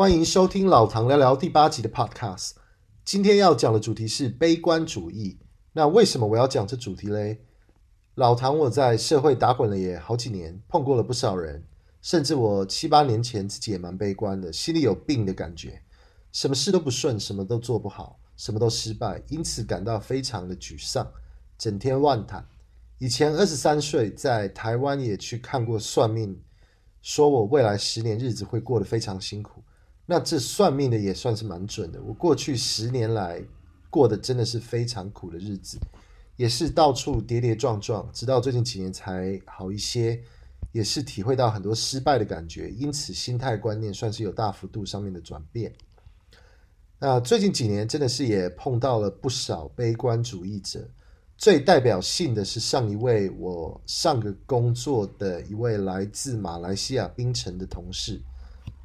欢迎收听老唐聊聊第八集的 Podcast。今天要讲的主题是悲观主义。那为什么我要讲这主题嘞？老唐我在社会打滚了也好几年，碰过了不少人，甚至我七八年前自己也蛮悲观的，心里有病的感觉，什么事都不顺，什么都做不好，什么都失败，因此感到非常的沮丧，整天乱谈。以前二十三岁，在台湾也去看过算命，说我未来十年日子会过得非常辛苦。那这算命的也算是蛮准的。我过去十年来过得真的是非常苦的日子，也是到处跌跌撞撞，直到最近几年才好一些，也是体会到很多失败的感觉，因此心态观念算是有大幅度上面的转变。那最近几年真的是也碰到了不少悲观主义者。最代表性的是上一位我上个工作的一位来自马来西亚槟城的同事。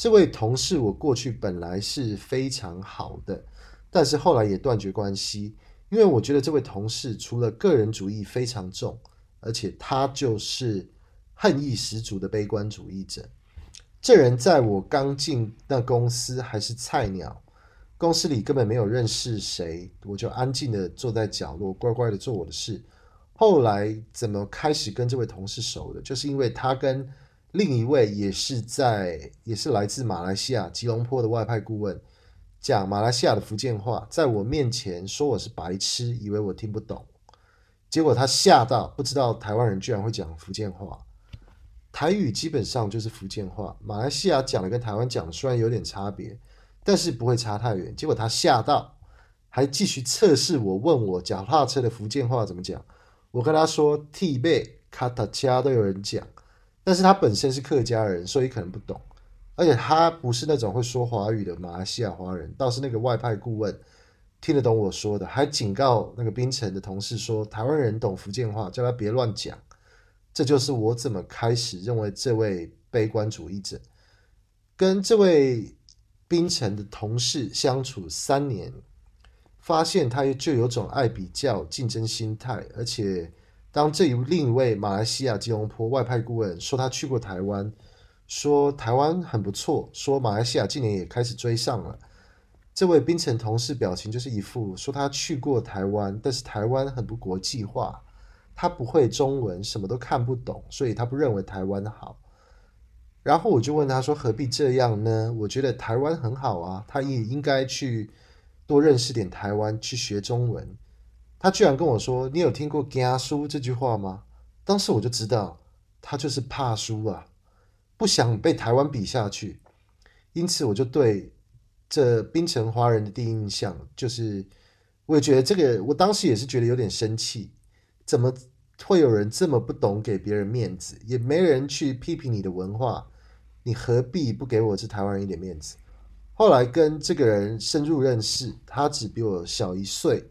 这位同事我过去本来是非常好的，但是后来也断绝关系，因为我觉得这位同事除了个人主义非常重，而且他就是恨意十足的悲观主义者。这人在我刚进那公司还是菜鸟。公司里根本没有认识谁，我就安静的坐在角落，乖乖的做我的事。后来怎么开始跟这位同事熟的？就是因为他跟另一位也是在，也是来自马来西亚吉隆坡的外派顾问，讲马来西亚的福建话，在我面前说我是白痴，以为我听不懂。结果他吓到，不知道台湾人居然会讲福建话。台语基本上就是福建话，马来西亚讲的跟台湾讲的虽然有点差别。但是不会差太远。结果他吓到，还继续测试我，问我脚踏车的福建话怎么讲。我跟他说 “T 背卡塔加”都有人讲，但是他本身是客家人，所以可能不懂。而且他不是那种会说华语的马来西亚华人，倒是那个外派顾问听得懂我说的，还警告那个槟城的同事说：“台湾人懂福建话，叫他别乱讲。”这就是我怎么开始认为这位悲观主义者跟这位。槟城的同事相处三年，发现他就有种爱比较、竞争心态。而且，当这一另一位马来西亚吉隆坡外派顾问说他去过台湾，说台湾很不错，说马来西亚今年也开始追上了。这位槟城同事表情就是一副说他去过台湾，但是台湾很不国际化，他不会中文，什么都看不懂，所以他不认为台湾好。然后我就问他说：“何必这样呢？我觉得台湾很好啊，他也应该去多认识点台湾，去学中文。”他居然跟我说：“你有听过‘家输’这句话吗？”当时我就知道他就是怕输啊，不想被台湾比下去。因此，我就对这槟城华人的第一印象就是，我也觉得这个，我当时也是觉得有点生气，怎么会有人这么不懂给别人面子，也没人去批评你的文化。你何必不给我这台湾人一点面子？后来跟这个人深入认识，他只比我小一岁，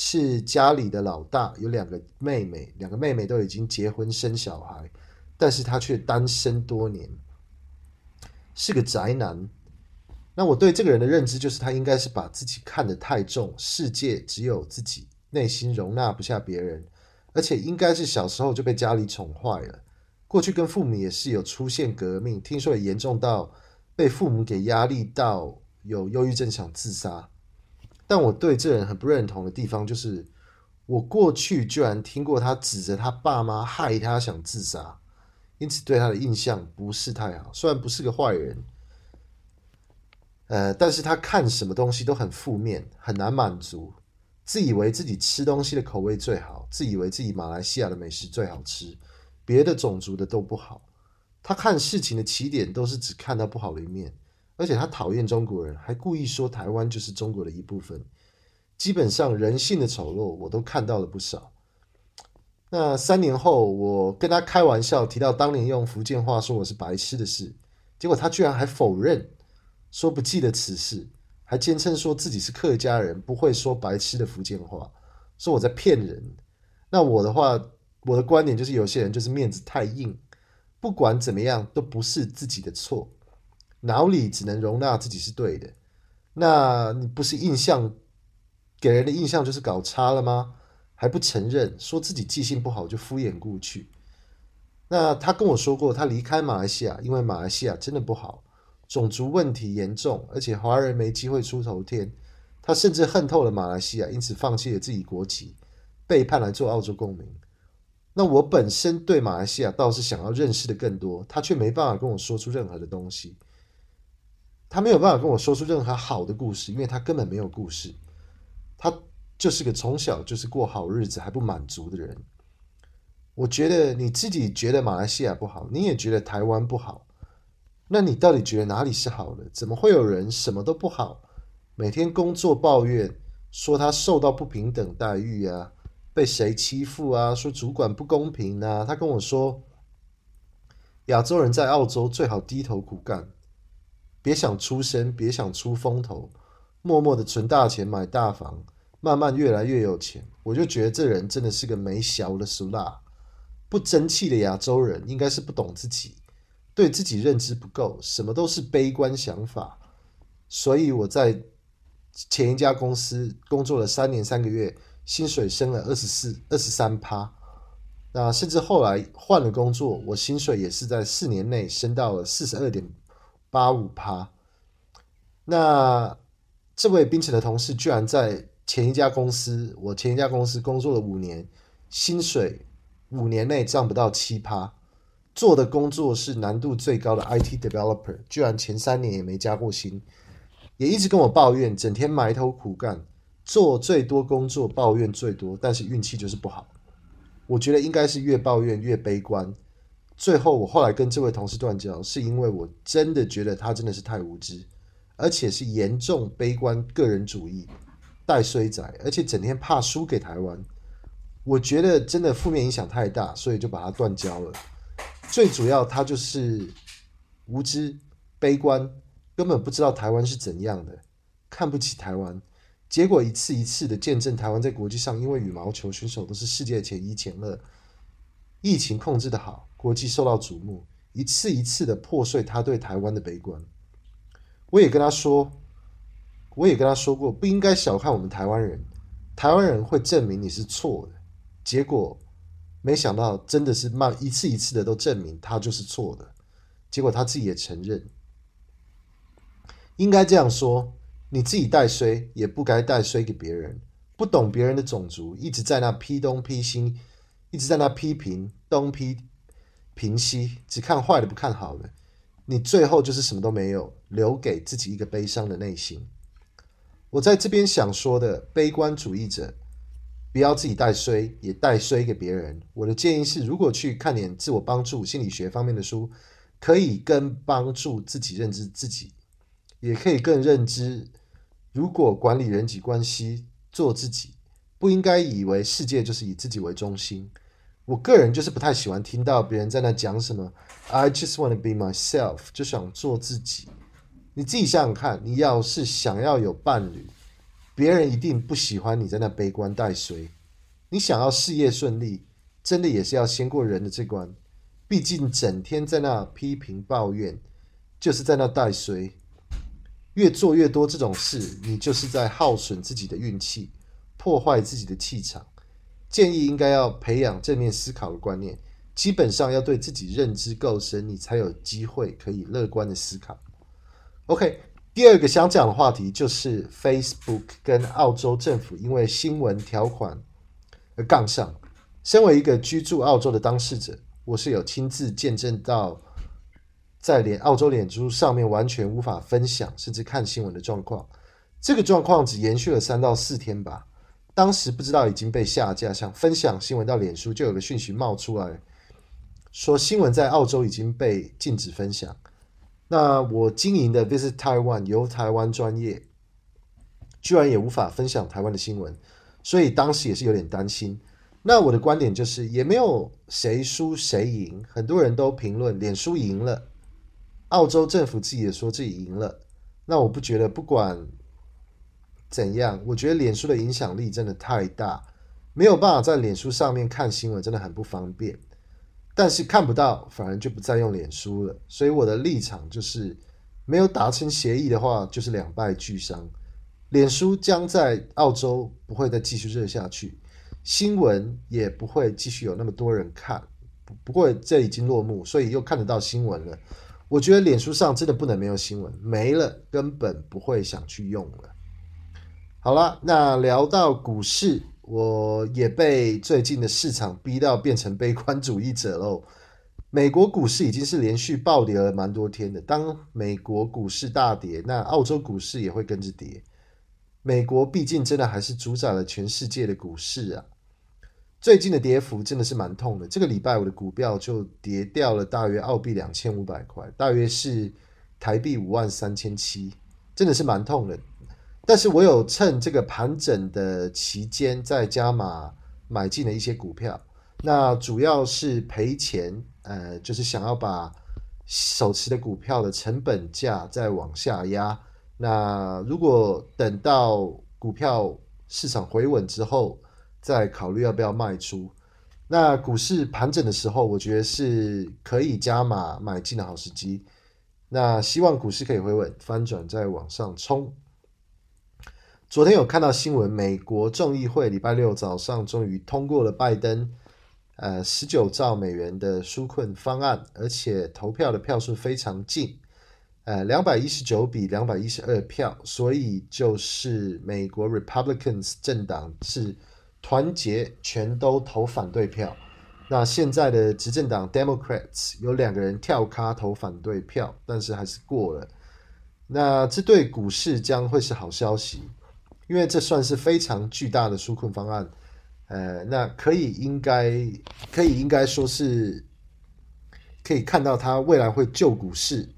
是家里的老大，有两个妹妹，两个妹妹都已经结婚生小孩，但是他却单身多年，是个宅男。那我对这个人的认知就是，他应该是把自己看得太重，世界只有自己，内心容纳不下别人，而且应该是小时候就被家里宠坏了。过去跟父母也是有出现革命，听说也严重到被父母给压力到有忧郁症想自杀。但我对这人很不认同的地方就是，我过去居然听过他指责他爸妈害他想自杀，因此对他的印象不是太好。虽然不是个坏人，呃，但是他看什么东西都很负面，很难满足，自以为自己吃东西的口味最好，自以为自己马来西亚的美食最好吃。别的种族的都不好，他看事情的起点都是只看到不好的一面，而且他讨厌中国人，还故意说台湾就是中国的一部分。基本上人性的丑陋我都看到了不少。那三年后，我跟他开玩笑提到当年用福建话说我是白痴的事，结果他居然还否认，说不记得此事，还坚称说自己是客家人，不会说白痴的福建话，说我在骗人。那我的话。我的观点就是，有些人就是面子太硬，不管怎么样都不是自己的错，脑里只能容纳自己是对的。那你不是印象给人的印象就是搞差了吗？还不承认，说自己记性不好就敷衍过去。那他跟我说过，他离开马来西亚，因为马来西亚真的不好。种族问题严重，而且华人没机会出头天。他甚至恨透了马来西亚，因此放弃了自己国籍，背叛来做澳洲公民。那我本身对马来西亚倒是想要认识的更多，他却没办法跟我说出任何的东西。他没有办法跟我说出任何好的故事，因为他根本没有故事。他就是个从小就是过好日子还不满足的人。我觉得你自己觉得马来西亚不好，你也觉得台湾不好，那你到底觉得哪里是好的？怎么会有人什么都不好，每天工作抱怨，说他受到不平等待遇啊，被谁欺负啊，说主管不公平啊？他跟我说，亚洲人在澳洲最好低头苦干。别想出声，别想出风头，默默的存大钱买大房，慢慢越来越有钱。我就觉得这人真的是个没小的俗辣，不争气的亚洲人，应该是不懂自己，对自己认知不够，什么都是悲观想法。所以我在前一家公司工作了三年三个月，薪水升了二十四、二十三趴。那甚至后来换了工作，我薪水也是在四年内升到了四十二点。八五趴，那这位冰城的同事居然在前一家公司，我前一家公司工作了五年，薪水五年内涨不到七趴，做的工作是难度最高的 IT developer，居然前三年也没加过薪，也一直跟我抱怨，整天埋头苦干，做最多工作，抱怨最多，但是运气就是不好。我觉得应该是越抱怨越悲观。最后，我后来跟这位同事断交，是因为我真的觉得他真的是太无知，而且是严重悲观个人主义、带衰仔，而且整天怕输给台湾。我觉得真的负面影响太大，所以就把他断交了。最主要，他就是无知、悲观，根本不知道台湾是怎样的，看不起台湾。结果一次一次的见证台湾在国际上，因为羽毛球选手都是世界前一前二，疫情控制的好。国际受到瞩目，一次一次的破碎他对台湾的悲观。我也跟他说，我也跟他说过，不应该小看我们台湾人，台湾人会证明你是错的。结果没想到，真的是慢一次一次的都证明他就是错的。结果他自己也承认，应该这样说：你自己带衰，也不该带衰给别人。不懂别人的种族，一直在那批东批西，一直在那批评东批。评西，只看坏的不看好的，你最后就是什么都没有，留给自己一个悲伤的内心。我在这边想说的，悲观主义者不要自己带衰，也带衰给别人。我的建议是，如果去看点自我帮助、心理学方面的书，可以更帮助自己认知自己，也可以更认知，如果管理人际关系，做自己，不应该以为世界就是以自己为中心。我个人就是不太喜欢听到别人在那讲什么，I just want to be myself，就想做自己。你自己想想看，你要是想要有伴侣，别人一定不喜欢你在那悲观带衰。你想要事业顺利，真的也是要先过人的这关。毕竟整天在那批评抱怨，就是在那带衰。越做越多这种事，你就是在耗损自己的运气，破坏自己的气场。建议应该要培养正面思考的观念，基本上要对自己认知够深，你才有机会可以乐观的思考。OK，第二个想讲的话题就是 Facebook 跟澳洲政府因为新闻条款而杠上。身为一个居住澳洲的当事者，我是有亲自见证到，在脸澳洲脸书上面完全无法分享甚至看新闻的状况。这个状况只延续了三到四天吧。当时不知道已经被下架，想分享新闻到脸书，就有个讯息冒出来，说新闻在澳洲已经被禁止分享。那我经营的 Visit Taiwan 由台湾专业，居然也无法分享台湾的新闻，所以当时也是有点担心。那我的观点就是，也没有谁输谁赢，很多人都评论脸书赢了，澳洲政府自己也说自己赢了。那我不觉得，不管。怎样？我觉得脸书的影响力真的太大，没有办法在脸书上面看新闻，真的很不方便。但是看不到，反而就不再用脸书了。所以我的立场就是，没有达成协议的话，就是两败俱伤。脸书将在澳洲不会再继续热下去，新闻也不会继续有那么多人看。不过这已经落幕，所以又看得到新闻了。我觉得脸书上真的不能没有新闻，没了根本不会想去用了。好了，那聊到股市，我也被最近的市场逼到变成悲观主义者喽。美国股市已经是连续暴跌了蛮多天的，当美国股市大跌，那澳洲股市也会跟着跌。美国毕竟真的还是主宰了全世界的股市啊。最近的跌幅真的是蛮痛的，这个礼拜我的股票就跌掉了大约澳币两千五百块，大约是台币五万三千七，真的是蛮痛的。但是我有趁这个盘整的期间，再加码买进了一些股票。那主要是赔钱，呃，就是想要把手持的股票的成本价再往下压。那如果等到股票市场回稳之后，再考虑要不要卖出。那股市盘整的时候，我觉得是可以加码买进的好时机。那希望股市可以回稳，翻转再往上冲。昨天有看到新闻，美国众议会礼拜六早上终于通过了拜登呃十九兆美元的纾困方案，而且投票的票数非常近，呃两百一十九比两百一十二票，所以就是美国 Republicans 政党是团结全都投反对票，那现在的执政党 Democrats 有两个人跳咖投反对票，但是还是过了，那这对股市将会是好消息。因为这算是非常巨大的纾困方案，呃，那可以应该可以应该说是可以看到它未来会救股市。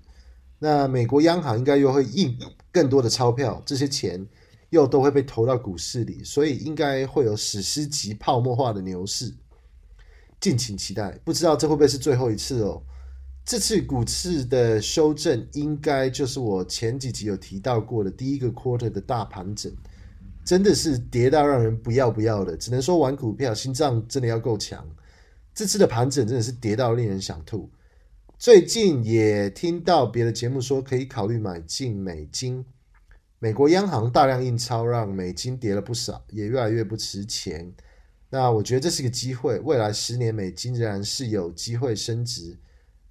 那美国央行应该又会印更多的钞票，这些钱又都会被投到股市里，所以应该会有史诗级泡沫化的牛市，敬请期待。不知道这会不会是最后一次哦？这次股市的修正应该就是我前几集有提到过的第一个 quarter 的大盘整。真的是跌到让人不要不要的，只能说玩股票心脏真的要够强。这次的盘整真的是跌到令人想吐。最近也听到别的节目说可以考虑买进美金。美国央行大量印钞，让美金跌了不少，也越来越不值钱。那我觉得这是个机会，未来十年美金仍然是有机会升值。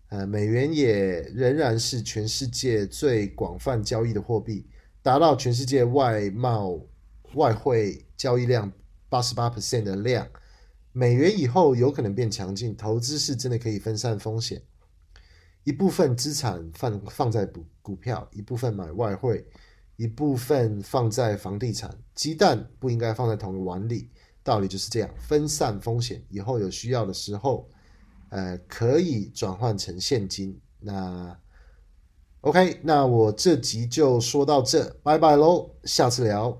呃，美元也仍然是全世界最广泛交易的货币，达到全世界外贸。外汇交易量八十八 percent 的量，美元以后有可能变强劲，投资是真的可以分散风险，一部分资产放放在股股票，一部分买外汇，一部分放在房地产。鸡蛋不应该放在同一个碗里，道理就是这样，分散风险，以后有需要的时候，呃，可以转换成现金。那 OK，那我这集就说到这，拜拜喽，下次聊。